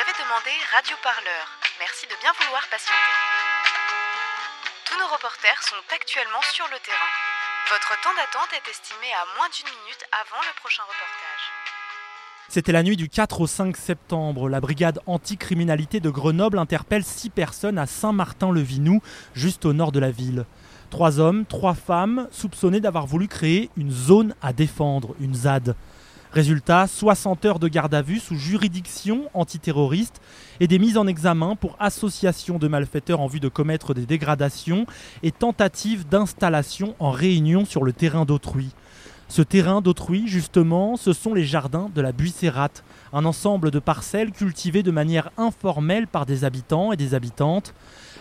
avez demandé Radio Parleur. Merci de bien vouloir patienter. Tous nos reporters sont actuellement sur le terrain. Votre temps d'attente est estimé à moins d'une minute avant le prochain reportage. C'était la nuit du 4 au 5 septembre. La brigade anticriminalité de Grenoble interpelle six personnes à Saint-Martin-le-Vinou, juste au nord de la ville. Trois hommes, trois femmes, soupçonnés d'avoir voulu créer une zone à défendre, une ZAD. Résultat, 60 heures de garde à vue sous juridiction antiterroriste et des mises en examen pour association de malfaiteurs en vue de commettre des dégradations et tentative d'installation en réunion sur le terrain d'autrui. Ce terrain d'autrui, justement, ce sont les jardins de la Buissérate, un ensemble de parcelles cultivées de manière informelle par des habitants et des habitantes.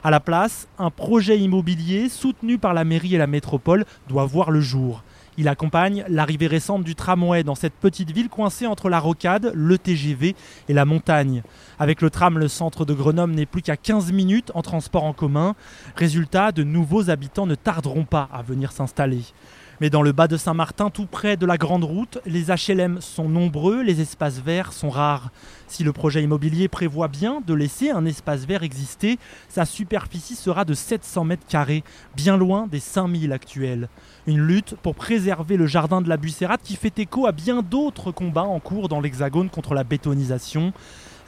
À la place, un projet immobilier soutenu par la mairie et la métropole doit voir le jour. Il accompagne l'arrivée récente du tramway dans cette petite ville coincée entre la rocade, le TGV et la montagne. Avec le tram, le centre de Grenoble n'est plus qu'à 15 minutes en transport en commun. Résultat, de nouveaux habitants ne tarderont pas à venir s'installer. Mais dans le bas de Saint-Martin, tout près de la grande route, les HLM sont nombreux, les espaces verts sont rares. Si le projet immobilier prévoit bien de laisser un espace vert exister, sa superficie sera de 700 mètres carrés, bien loin des 5000 actuels. Une lutte pour préserver le jardin de la Buissérate qui fait écho à bien d'autres combats en cours dans l'Hexagone contre la bétonisation.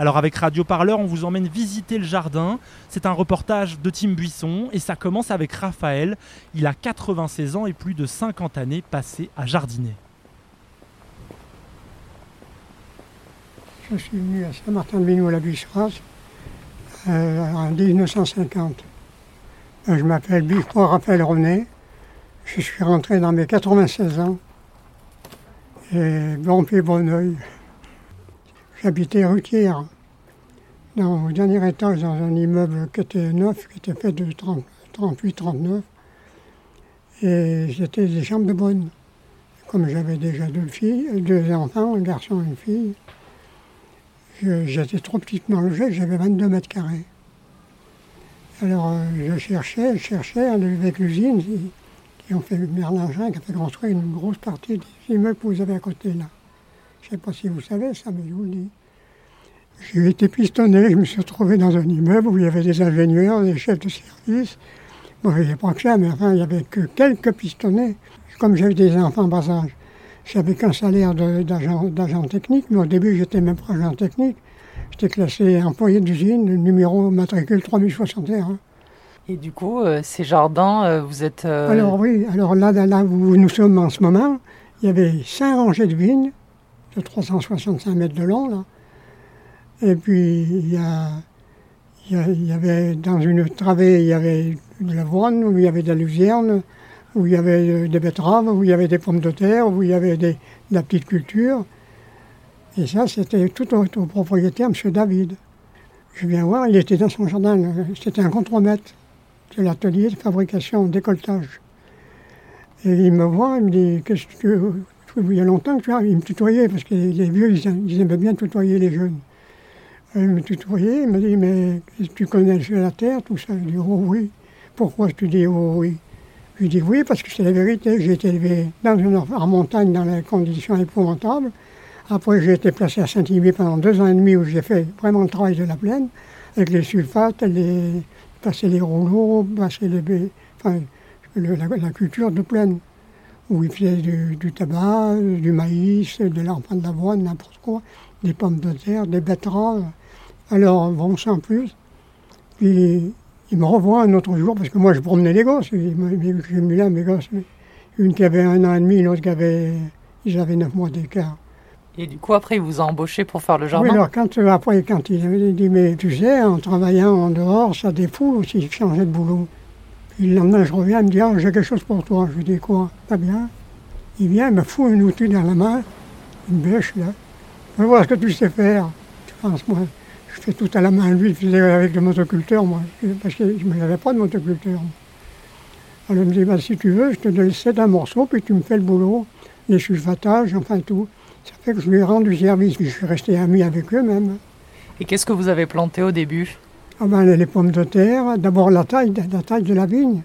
Alors avec Radio Parleur, on vous emmène visiter le jardin. C'est un reportage de Tim Buisson et ça commence avec Raphaël. Il a 96 ans et plus de 50 années passées à jardiner. Je suis venu à Saint-Martin-de-Vinou à la Buisseras euh, en 1950. Euh, Je m'appelle Bifro Raphaël René. Je suis rentré dans mes 96 ans. Et bon pied, bon oeil. J'habitais Rutière, dans, au dernier étage, dans un immeuble qui était neuf, qui était fait de 38-39. Et j'étais des chambres de bonne. Comme j'avais déjà deux filles, deux enfants, un garçon et une fille, j'étais trop petitement logé, j'avais 22 mètres carrés. Alors euh, je cherchais, je cherchais avec l'usine qui, qui ont fait Merlingin, qui a fait construire une grosse partie des immeubles que vous avez à côté là. Je ne sais pas si vous savez ça, mais je vous le dis. J'ai été pistonné, je me suis retrouvé dans un immeuble où il y avait des ingénieurs, des chefs de service. Bon, il n'y avait pas que ça, mais enfin, il n'y avait que quelques pistonnés. Comme j'avais des enfants en bas âge, j'avais qu'un salaire d'agent technique, mais au début, j'étais même pas agent technique. J'étais classé employé d'usine, numéro matricule 3061. Et du coup, euh, ces jardins, euh, vous êtes... euh, Alors oui, alors là, là, là où nous sommes en ce moment, il y avait cinq rangées de vignes de 365 mètres de long, là. Et puis, il y, avait dans une travée, il y avait de l'avoine, où il y avait de la luzerne, où il y avait euh, des betteraves, où il y avait des pommes de terre, où il y avait des- de la petite culture. Et ça, c'était tout au, au propriétaire, M. David. Je viens voir, il était dans son jardin, c'était un contremaître de l'atelier de fabrication, décolletage. Et il me voit, il me dit, qu'est-ce que il y a longtemps que tu as, il me tutoyait, parce que les vieux, ils, ils aimaient bien tutoyer les jeunes. Et il me tutoyait, il me dit, mais tu connais le la terre, tout ça Je dis, oh oui. Pourquoi tu dis oh oui? Je lui dis oui, parce que c'est la vérité. J'ai été élevé dans une, en montagne dans des conditions épouvantables. Après, j'ai été placé à Saint-Imier pendant deux ans et demi où j'ai fait vraiment le travail de la plaine, avec les sulfates, les, passer les rouleaux, passer les enfin, la culture de plaine, où ils faisaient du, du tabac, du maïs, de l'enfant d'avoine, n'importe quoi, des pommes de terre, des betteraves. Alors, bon, sans plus. Puis, il me revoit un autre jour, parce que moi, je promenais les gosses. Il il- mis là mes gosses. Une qui avait un an et demi, l'autre qui avait, ils avaient neuf mois d'écart. Et du coup, après, il vous a embauché pour faire le Oui, jardin alors quand, euh, après, quand il avait dit, mais tu sais, en travaillant en dehors, ça défoule aussi changer de boulot. Puis le lendemain, je reviens, il me dit, ah, j'ai quelque chose pour toi. Je lui dis, quoi? Pas bien. Il vient, il me fout un outil dans la main, une bêche, là. Je voir ce que tu sais faire. Je pense, moi, je fais tout à la main. Lui, il faisait avec le motoculteur, moi, parce que je n'avais pas de motoculteur. Alors il me dit, bah, si tu veux, je te donne sept un morceau, puis tu me fais le boulot, les sulfatages, enfin tout. Ça fait que je lui ai rendu service, je suis resté ami avec eux même. Et qu'est-ce que vous avez planté au début? Ah ben, les pommes de terre, d'abord la taille, la taille de la vigne,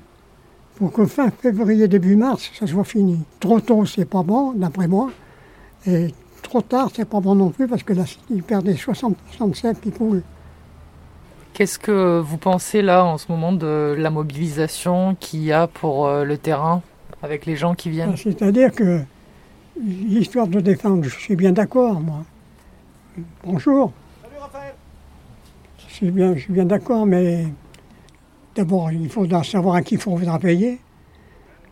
pour que fin février, début mars, ça soit fini. Trop tôt, c'est pas bon, d'après moi, et trop tard, c'est pas bon non plus parce que là, ils perdent 60% de qui coule. Qu'est-ce que vous pensez là en ce moment de la mobilisation qu'il y a pour euh, le terrain avec les gens qui viennent? C'est-à-dire que l'histoire de défendre, je suis bien d'accord, moi. Bonjour. Je suis bien, je suis bien d'accord, mais d'abord, il faudra savoir à qui il faudra payer.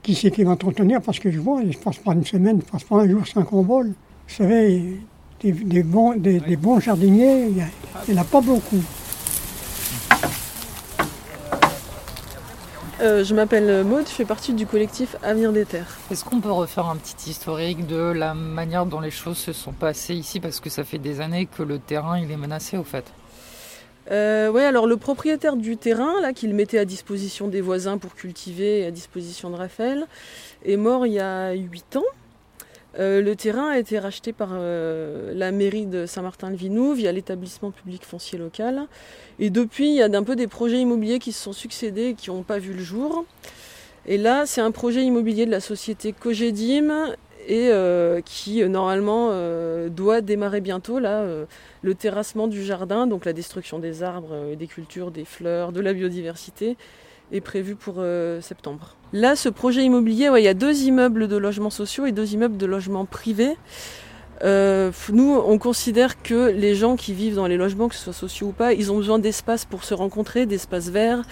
Qui c'est qui va entretenir Parce que je vois, il ne se passe pas une semaine, il ne se passe pas un jour sans qu'on vole. Vous savez, des, des bons, des, des bons jardiniers, il n'y en a pas beaucoup. Euh, je m'appelle Maude, je fais partie du collectif Avenir des Terres. Est-ce qu'on peut refaire un petit historique de la manière dont les choses se sont passées ici Parce que ça fait des années que le terrain il est menacé au fait? Euh, ouais, alors le propriétaire du terrain, là, qu'il mettait à disposition des voisins pour cultiver et à disposition de Raphaël, est mort il y a 8 ans. Euh, le terrain a été racheté par euh, la mairie de Saint-Martin-le-Vinou via l'établissement public foncier local. Et depuis, il y a un peu des projets immobiliers qui se sont succédés et qui n'ont pas vu le jour. Et là, c'est un projet immobilier de la société Cogedim et euh, qui normalement euh, doit démarrer bientôt là euh, le terrassement du jardin, donc la destruction des arbres, des cultures, des fleurs, de la biodiversité est prévu pour septembre. Là, ce projet immobilier, il y a deux immeubles de logements sociaux et deux immeubles de logements privés. nous, on considère que les gens qui vivent dans les logements, que ce soit sociaux ou pas, ils ont besoin d'espace pour se rencontrer, d'espaces verts,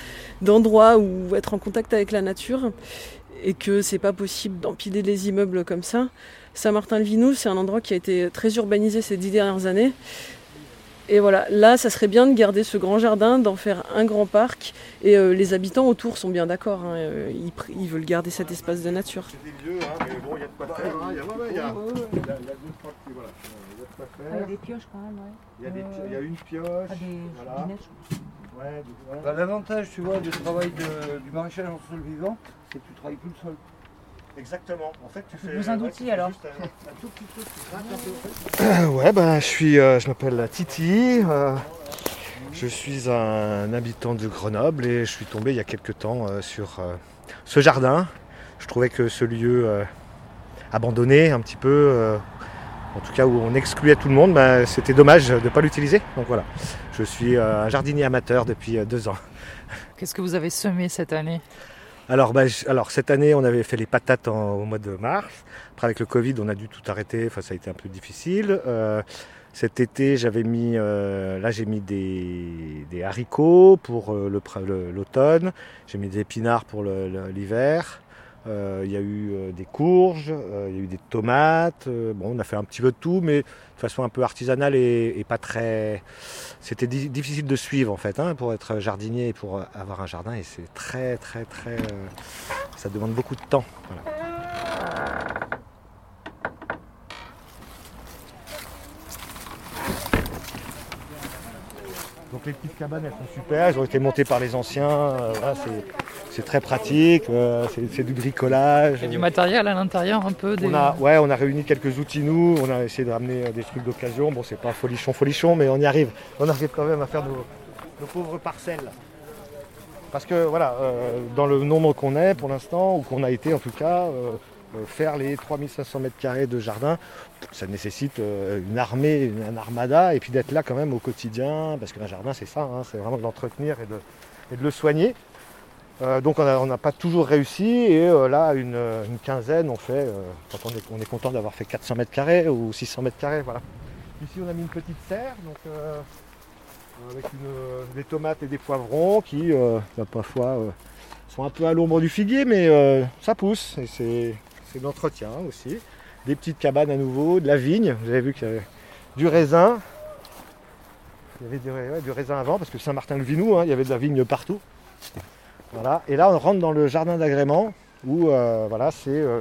d'endroits où être en contact avec la nature et que c'est pas possible d'empiler les immeubles comme ça. Saint-Martin-le-Vinou, c'est un endroit qui a été très urbanisé ces dix dernières années. Et voilà, là, ça serait bien de garder ce grand jardin, d'en faire un grand parc. Et euh, les habitants autour sont bien d'accord. Hein, euh, ils, ils, veulent garder cet espace de nature. C'est des vieux, hein, mais bon, il y a des pioches quand même, ouais. Il y a, des, il y a une pioche. Pas des, voilà. des neiges. Ouais, voilà. Bah, L'avantage, tu vois, du travail de, du maraîchage en sol vivant, c'est que tu travailles plus le sol. Exactement. En fait, tu fais. alors. juste un, un tout petit peu, tu grattes un peu. en fait. ouais, bah, je suis, euh, je m'appelle Titi. euh, je suis un habitant de Grenoble et je suis tombé il y a quelques temps euh, sur euh, ce jardin. Je trouvais que ce lieu euh, abandonné un petit peu, euh, en tout cas où on excluait tout le monde, bah, c'était dommage de ne pas l'utiliser. Donc voilà, je suis euh, un jardinier amateur depuis euh, deux ans. Qu'est-ce que vous avez semé cette année? Alors, bah, j- alors cette année, on avait fait les patates en- au mois de mars. Après, avec le Covid, on a dû tout arrêter. Enfin, ça a été un peu difficile. Euh, cet été, j'avais mis, euh, là, j'ai mis des, des haricots pour euh, l'automne. J'ai mis des épinards pour l'hiver. Euh, Il y a eu euh, des courges, euh, il y a eu des tomates. Bon, on a fait un petit peu de tout, mais de façon un peu artisanale et, pas très. C'était di- difficile de suivre en fait, hein, pour être jardinier et pour avoir un jardin. Et c'est très, très, très. ça demande beaucoup de temps. Donc les petites cabanes, elles sont super. Elles ont été montées par les anciens. C'est- très pratique. euh, c'est du bricolage. Il y a du matériel à l'intérieur un peu des... On a, ouais, on a réuni quelques outils nous, on a essayé de ramener euh, des trucs d'occasion. Bon, c'est pas folichon, folichon, mais on y arrive. On arrive quand même à faire nos, nos pauvres parcelles. Parce que voilà, euh, dans le nombre qu'on est pour l'instant, ou qu'on a été en tout cas, euh, faire les 3500 mètres carrés de jardin, ça nécessite une armée, une, un armada, et puis d'être là quand même au quotidien, parce qu'un jardin c'est ça, hein, c'est vraiment de l'entretenir et de, et de le soigner. Euh, donc on n'a pas toujours réussi et euh, là une, quinzaine on fait euh, quand on est, on est content d'avoir fait 400 mètres carrés ou 600 mètres carrés voilà. Ici on a mis une petite serre donc avec des tomates et des poivrons qui bah, parfois sont un peu à l'ombre du figuier mais ça pousse et c'est de l'entretien aussi. Des petites cabanes à nouveau, de la vigne, vous avez vu qu'il y avait du raisin. Il y avait du raisin avant parce que Saint-Martin-le-Vinou, hein, il y avait de la vigne partout. Voilà. Et là, on rentre dans le jardin d'agrément où euh, voilà, c'est euh,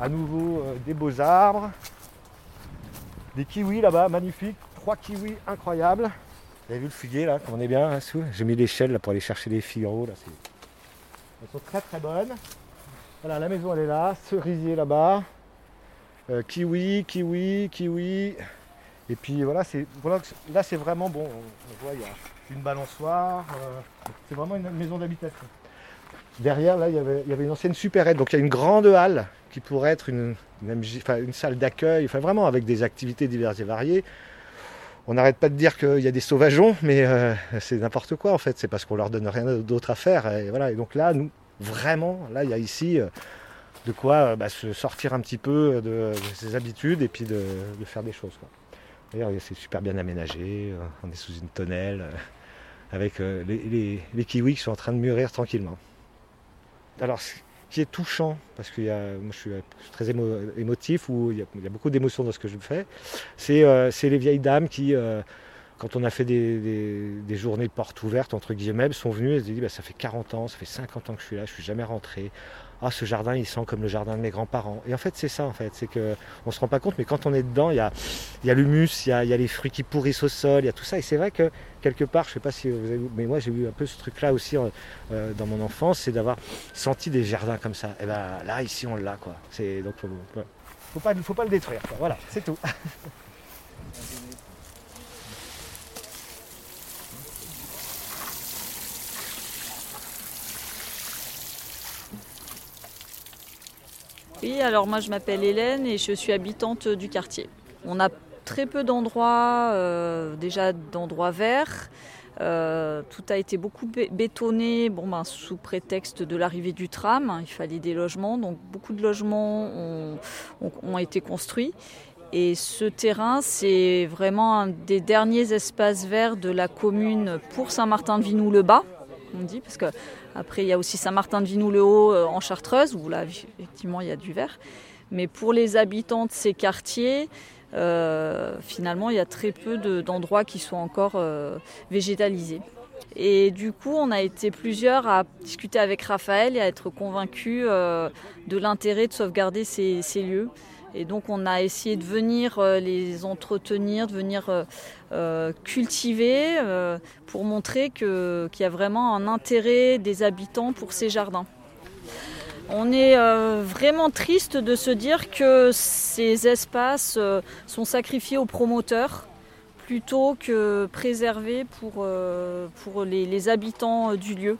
à nouveau euh, des beaux arbres, des kiwis là-bas, magnifiques, trois kiwis incroyables. Vous avez vu le figuier là, comme on est bien là dessous J'ai mis l'échelle là pour aller chercher les c'est- Elles sont très très bonnes. Voilà, la maison elle est là, cerisier là-bas, kiwi, kiwi, kiwi. Et puis voilà, c'est là c'est vraiment bon. On, voit il y a une balançoire. c'est vraiment une maison d'habitation. Derrière, là, il y, avait, une ancienne supérette. Donc il y a une grande halle qui pourrait être une, salle d'accueil, enfin vraiment avec des activités diverses et variées. On n'arrête pas de dire qu'il y a des sauvageons, mais euh, c'est n'importe quoi en fait. C'est parce qu'on leur donne rien d'autre à faire. Et voilà. Donc là, nous, vraiment, là, il y a ici euh, de quoi euh, bah, se sortir un petit peu de, ses habitudes et puis de, faire des choses. D'ailleurs, c'est super bien aménagé. On est sous une tonnelle avec les kiwis qui sont en train de mûrir tranquillement. Alors, ce qui est touchant, parce que moi je suis euh, très émo- émotif, où il y a, beaucoup d'émotions dans ce que je fais, c'est euh, les vieilles dames qui, euh, quand on a fait des, des- des journées portes ouvertes, entre guillemets, sont venues et se disent bah, ça fait 40 ans, ça fait 50 ans que je suis là, je suis jamais rentré. Ah, ce jardin, il sent comme le jardin de mes grands-parents. Et en fait, c'est ça, en fait. C'est que on se rend pas compte, mais quand on est dedans, il y a, l'humus, il y a, les fruits qui pourrissent au sol, il y a tout ça. Et c'est vrai que quelque part, je sais pas si vous avez, mais moi j'ai eu un peu ce truc-là aussi euh, dans mon enfance, c'est d'avoir senti des jardins comme ça. Et ben là, ici, on l'a, quoi. C'est donc faut, pas, le détruire. Voilà, c'est tout. Oui, alors moi je m'appelle Hélène et je suis habitante du quartier. On a très peu d'endroits, euh, déjà d'endroits verts. Euh, tout a été beaucoup bé- bétonné, bon, ben, sous prétexte de l'arrivée du tram. Il fallait des logements, donc beaucoup de logements ont, ont- été construits. Et ce terrain, c'est vraiment un des derniers espaces verts de la commune pour Saint-Martin-de-Vinou-le-Bas, on dit, parce que après il y a aussi Saint-Martin-de-Vinou-le-Haut euh, en Chartreuse, où là effectivement il y a du vert. Mais pour les habitants de ces quartiers, euh, finalement, il y a très peu de- d'endroits qui sont encore euh, végétalisés. Et du coup, on a été plusieurs à discuter avec Raphaël et à être convaincus de l'intérêt de sauvegarder ces lieux. Et donc, on a essayé de venir euh, les entretenir, de venir euh, euh, cultiver pour montrer qu'il y a vraiment un intérêt des habitants pour ces jardins. On est vraiment triste de se dire que ces espaces sont sacrifiés aux promoteurs plutôt que préservés pour, les, habitants du lieu.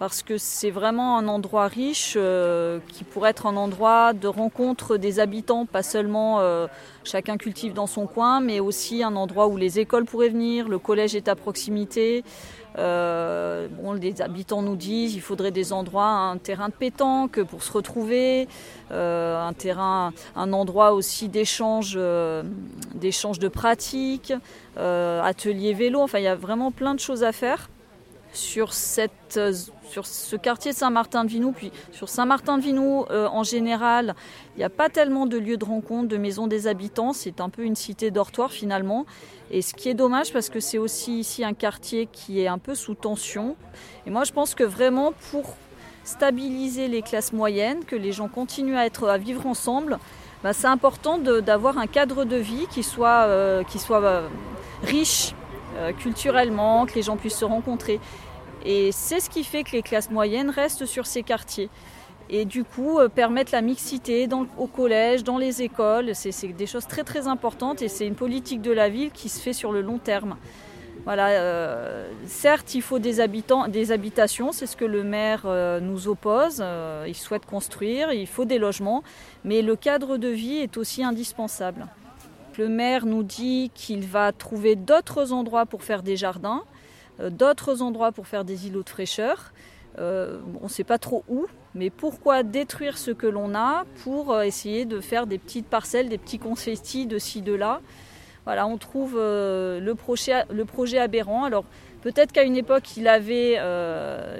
Parce que c'est vraiment un endroit riche euh, qui pourrait être un endroit de rencontre des habitants, pas seulement euh, chacun cultive dans son coin, mais aussi un endroit où les écoles pourraient venir, le collège est à proximité. Euh, bon, les habitants nous disent qu'il faudrait des endroits, un terrain de pétanque pour se retrouver, un terrain, un endroit aussi d'échange, d'échange de pratiques, atelier vélo. Enfin, il y a vraiment plein de choses à faire sur cette, euh, sur ce quartier de Saint-Martin-de-Vinou, puis sur Saint-Martin-de-Vinou euh, en général, il n'y a pas tellement de lieux de rencontre, de maisons des habitants. C'est un peu une cité dortoir finalement. Et ce qui est dommage parce que c'est aussi ici un quartier qui est un peu sous tension. Et moi je pense que vraiment pour stabiliser les classes moyennes, que les gens continuent à, être, à vivre ensemble, bah, c'est important d'avoir un cadre de vie qui soit, euh, qui soit euh, riche euh, culturellement, que les gens puissent se rencontrer. Et c'est ce qui fait que les classes moyennes restent sur ces quartiers. Et du coup, euh, permettre la mixité au collège, dans les écoles, c'est des choses très très importantes et c'est une politique de la ville qui se fait sur le long terme. Euh, certes, il faut des, habitations, c'est ce que le maire nous oppose. il souhaite construire, il faut des logements, mais le cadre de vie est aussi indispensable. Le maire nous dit qu'il va trouver d'autres endroits pour faire des jardins, euh, d'autres endroits pour faire des îlots de fraîcheur. Euh, on ne sait pas trop où, mais pourquoi détruire ce que l'on a pour euh, essayer de faire des petites parcelles, des petits confettis de ci, de là? Voilà, on trouve le, projet, aberrant. Alors peut-être qu'à une époque il avait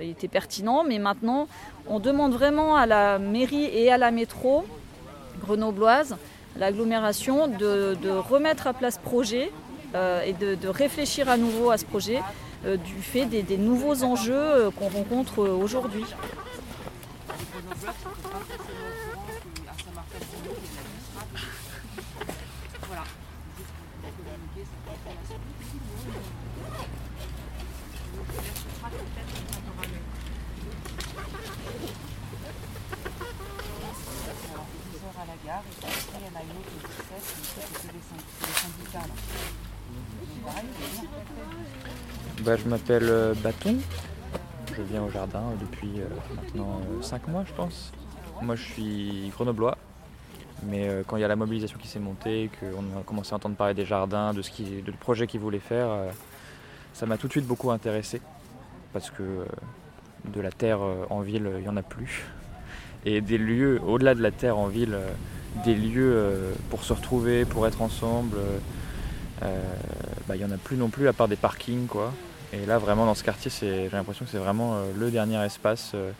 il était pertinent, mais maintenant on demande vraiment à la mairie et à la métro grenobloise, l'agglomération, de, remettre à place ce projet euh, et de, réfléchir à nouveau à ce projet euh, du fait des, nouveaux enjeux euh, qu'on rencontre euh. Bah, je m'appelle euh, Bâton. je viens au jardin depuis maintenant 5 mois, je pense. Moi, je suis grenoblois, mais quand il y a la mobilisation qui s'est montée, qu'on a commencé à entendre parler des jardins, de ce projet qu'ils voulaient faire, ça m'a tout de suite beaucoup intéressé parce que de la terre en ville, il n'y en a plus. Et des lieux, au-delà de la terre en ville, des lieux pour se retrouver, pour être ensemble, bah, il n'y en a plus non plus à part des parkings. quoi. Et là, vraiment, dans ce quartier, j'ai l'impression que c'est vraiment euh, le dernier espace euh,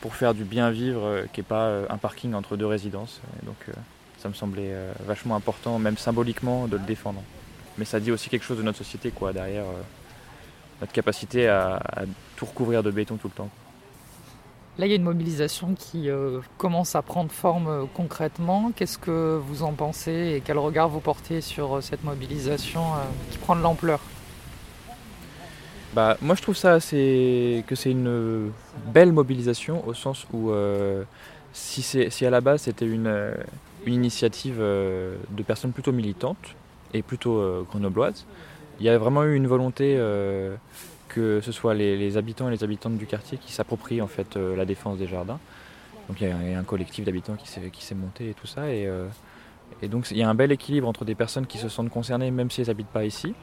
pour faire du bien vivre, euh, qui n'est pas un parking entre deux résidences. donc, ça me semblait vachement important, même symboliquement, de le défendre. Mais ça dit aussi quelque chose de notre société, quoi, derrière notre capacité à, tout recouvrir de béton tout le temps. Là, il y a une mobilisation qui commence à prendre forme concrètement. Qu'est-ce que vous en pensez et quel regard vous portez sur cette mobilisation qui prend de l'ampleur? Bah, moi je trouve ça assez... que c'est une belle mobilisation au sens où euh, si, à la base c'était une, euh, initiative euh, de personnes plutôt militantes et plutôt grenobloises, il y a vraiment eu une volonté que ce soit les, habitants et les habitantes du quartier qui s'approprient en fait la défense des jardins. Donc il y a un collectif d'habitants qui s'est monté et tout ça. Et, et donc il y a un bel équilibre entre des personnes qui se sentent concernées même si elles n'habitent pas ici,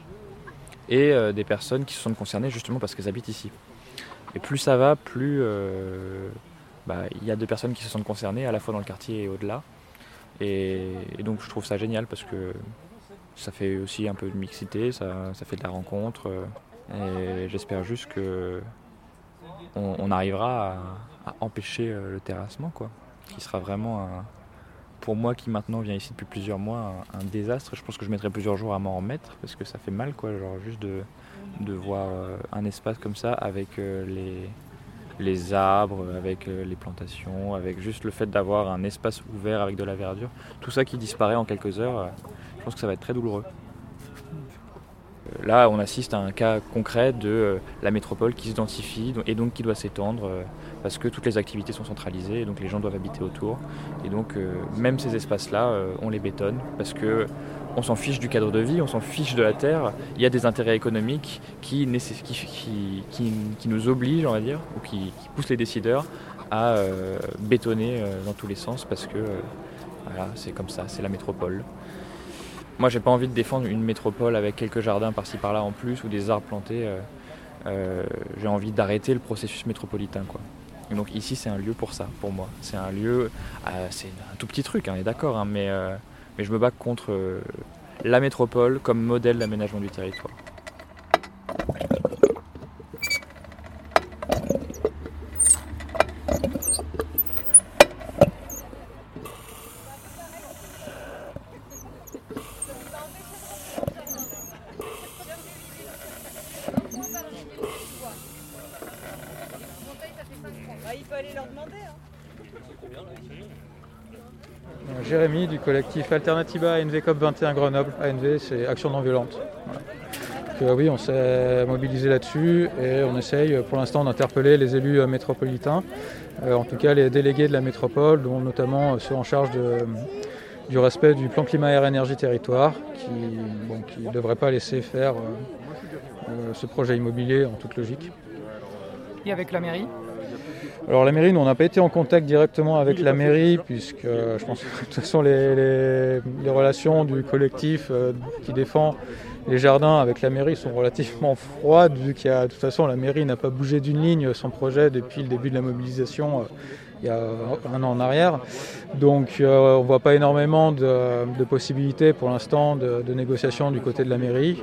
et euh, des personnes qui se sentent concernées justement parce qu'elles habitent ici. Et plus ça va, plus euh, bah, il y a des personnes qui se sentent concernées à la fois dans le quartier et au-delà. Et, donc je trouve ça génial parce que ça fait aussi un peu de mixité, ça, fait de la rencontre. Euh, et j'espère juste que on, arrivera à, empêcher le terrassement, quoi, qui sera vraiment un, pour moi qui maintenant vient ici depuis plusieurs mois un, désastre. Je pense que je mettrai plusieurs jours à m'en remettre parce que ça fait mal quoi, genre juste de, de voir euh, un espace comme ça avec euh, les, les arbres, avec euh, les plantations, avec juste le fait d'avoir un espace ouvert avec de la verdure. Tout ça qui disparaît en quelques heures, je pense que ça va être très douloureux. Là, on assiste à un cas concret de la métropole qui s'identifie et donc qui doit s'étendre parce que toutes les activités sont centralisées et donc les gens doivent habiter autour. Et donc euh, même ces espaces-là, euh, on les bétonne parce que on s'en fiche du cadre de vie, on s'en fiche de la terre. Il y a des intérêts économiques qui, nous obligent, on va dire, ou qui, poussent les décideurs à euh, bétonner dans tous les sens parce que c'est comme ça, c'est la métropole. Moi, j'ai pas envie de défendre une métropole avec quelques jardins par-ci par-là en plus ou des arbres plantés. j'ai envie d'arrêter le processus métropolitain, quoi donc ici, c'est un lieu pour ça, pour moi. C'est un lieu, euh, c'est un tout petit truc, on est d'accord, hein, mais, euh, mais je me bats contre euh, la métropole comme modèle d'aménagement du territoire. Alternativa ANV COP 21 Grenoble. ANV, c'est Action non violente. oui, on s'est mobilisé là-dessus et on essaye pour l'instant d'interpeller les élus euh, métropolitains, euh, en tout cas les délégués de la métropole, dont notamment ceux en charge du respect du plan climat air énergie territoire, qui ne devrait pas laisser faire euh, ce projet immobilier en toute logique. Et avec la mairie? Alors la mairie, nous, on n'a pas été en contact directement avec la mairie, puisque euh, je pense que de toute façon les, relations du collectif euh, qui défend les jardins avec la mairie sont relativement froides, vu qu'il y a de toute façon la mairie n'a pas bougé d'une ligne son projet depuis le début de la mobilisation euh, il y a un an en arrière. Donc on ne voit pas énormément de, possibilités pour l'instant de, de, négociation du côté de la mairie.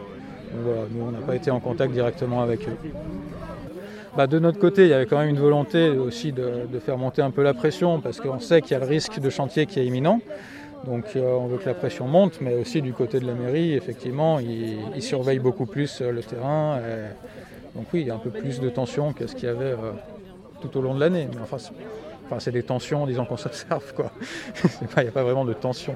nous on n'a pas été en contact directement avec eux. Bah, de notre côté, il y avait quand même une volonté aussi de, faire monter un peu la pression parce qu'on sait qu'il y a le risque de chantier qui est imminent. Donc euh, on veut que la pression monte, mais aussi du côté de la mairie, effectivement, ils, surveillent beaucoup plus euh, le terrain. donc oui, il y a un peu plus de tension que ce qu'il y avait euh, tout au long de l'année. Mais enfin, c'est des tensions, disons qu'on s'observe. Il n'y a pas vraiment de tension.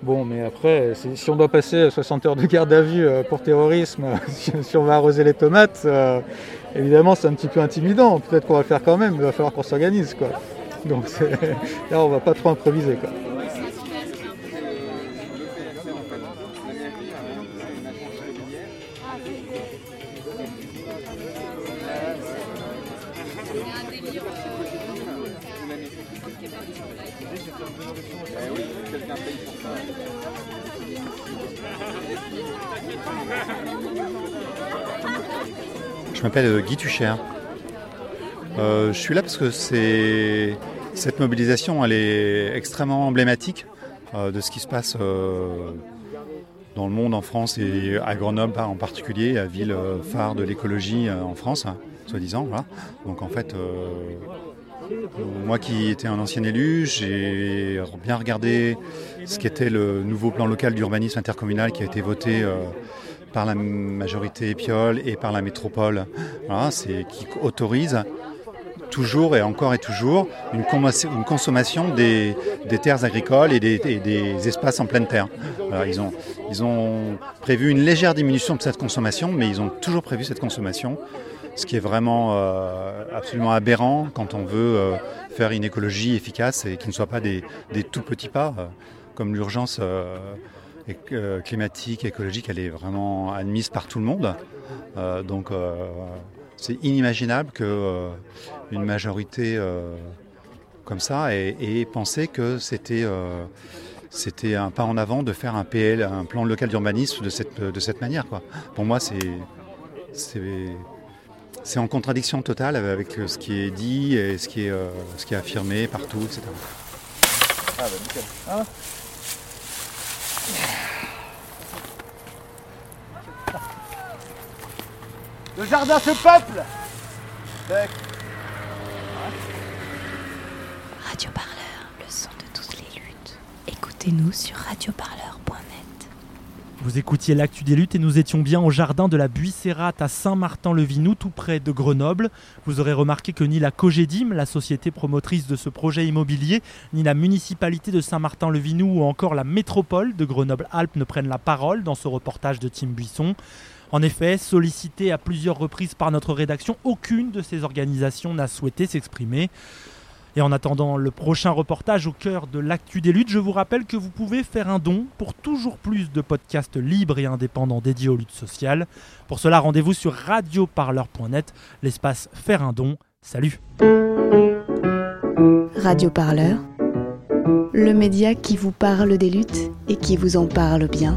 Bon, mais après, si on doit passer 60 heures de garde à vue pour terrorisme, si on va arroser les tomates, évidemment, c'est un petit peu intimidant. Peut-être qu'on va le faire quand même, mais il va falloir qu'on s'organise, quoi. Donc là, on va pas trop improviser, quoi. Je m'appelle euh, Guy Tucher. Euh, je suis là parce que cette mobilisation, elle est extrêmement emblématique euh, de ce qui se passe dans le monde, en France et à Grenoble en particulier, la ville phare de l'écologie en France, hein, soi-disant. Donc en fait, moi qui étais un ancien élu, j'ai bien regardé ce qu'était le nouveau plan local d'urbanisme intercommunal qui a été voté par la majorité Piole et par la métropole, voilà, c'est qui autorise toujours et encore et toujours une, consommation des, terres agricoles et des, espaces en pleine terre. Ils, ont, prévu une légère diminution de cette consommation, mais ils ont toujours prévu cette consommation, ce qui est vraiment euh, absolument aberrant quand on veut euh, faire une écologie efficace et qui ne soit pas des, tout petits pas, euh, comme l'urgence climatique, écologique, elle est vraiment admise par tout le monde. Euh, donc euh, c'est inimaginable que euh, une majorité euh, comme ça ait, ait pensé que c'était euh, c'était un pas en avant de faire un PL, un plan local d'urbanisme de cette, de cette manière. Quoi. Pour moi, c'est c'est c'est en contradiction totale avec ce qui est dit et ce qui est, euh, ce qui est affirmé partout, etc. Ah bah nickel. Hein? Le jardin se peuple. Radio Parleur, le son de toutes les luttes. Écoutez-nous sur radioparleur.net. Vous écoutiez l'actu des luttes et nous étions bien au jardin de la Buissérate à Saint-Martin-le-Vinou, tout près de Grenoble. Vous aurez remarqué que ni la Cogedim, la société promotrice de ce projet immobilier, ni la municipalité de Saint-Martin-le-Vinou ou encore la métropole de Grenoble-Alpes ne prennent la parole dans ce reportage de Tim Buisson. En effet, sollicité à plusieurs reprises par notre rédaction, aucune de ces organisations n'a souhaité s'exprimer. Et en attendant le prochain reportage au cœur de l'actu des luttes, je vous rappelle que vous pouvez faire un don pour toujours plus de podcasts libres et indépendants dédiés aux luttes sociales. Pour cela, rendez-vous sur radioparleur.net, l'espace faire un don. Salut Radio Parleur, le média qui vous parle des luttes et qui vous en parle bien.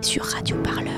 Sur Radio Parleur.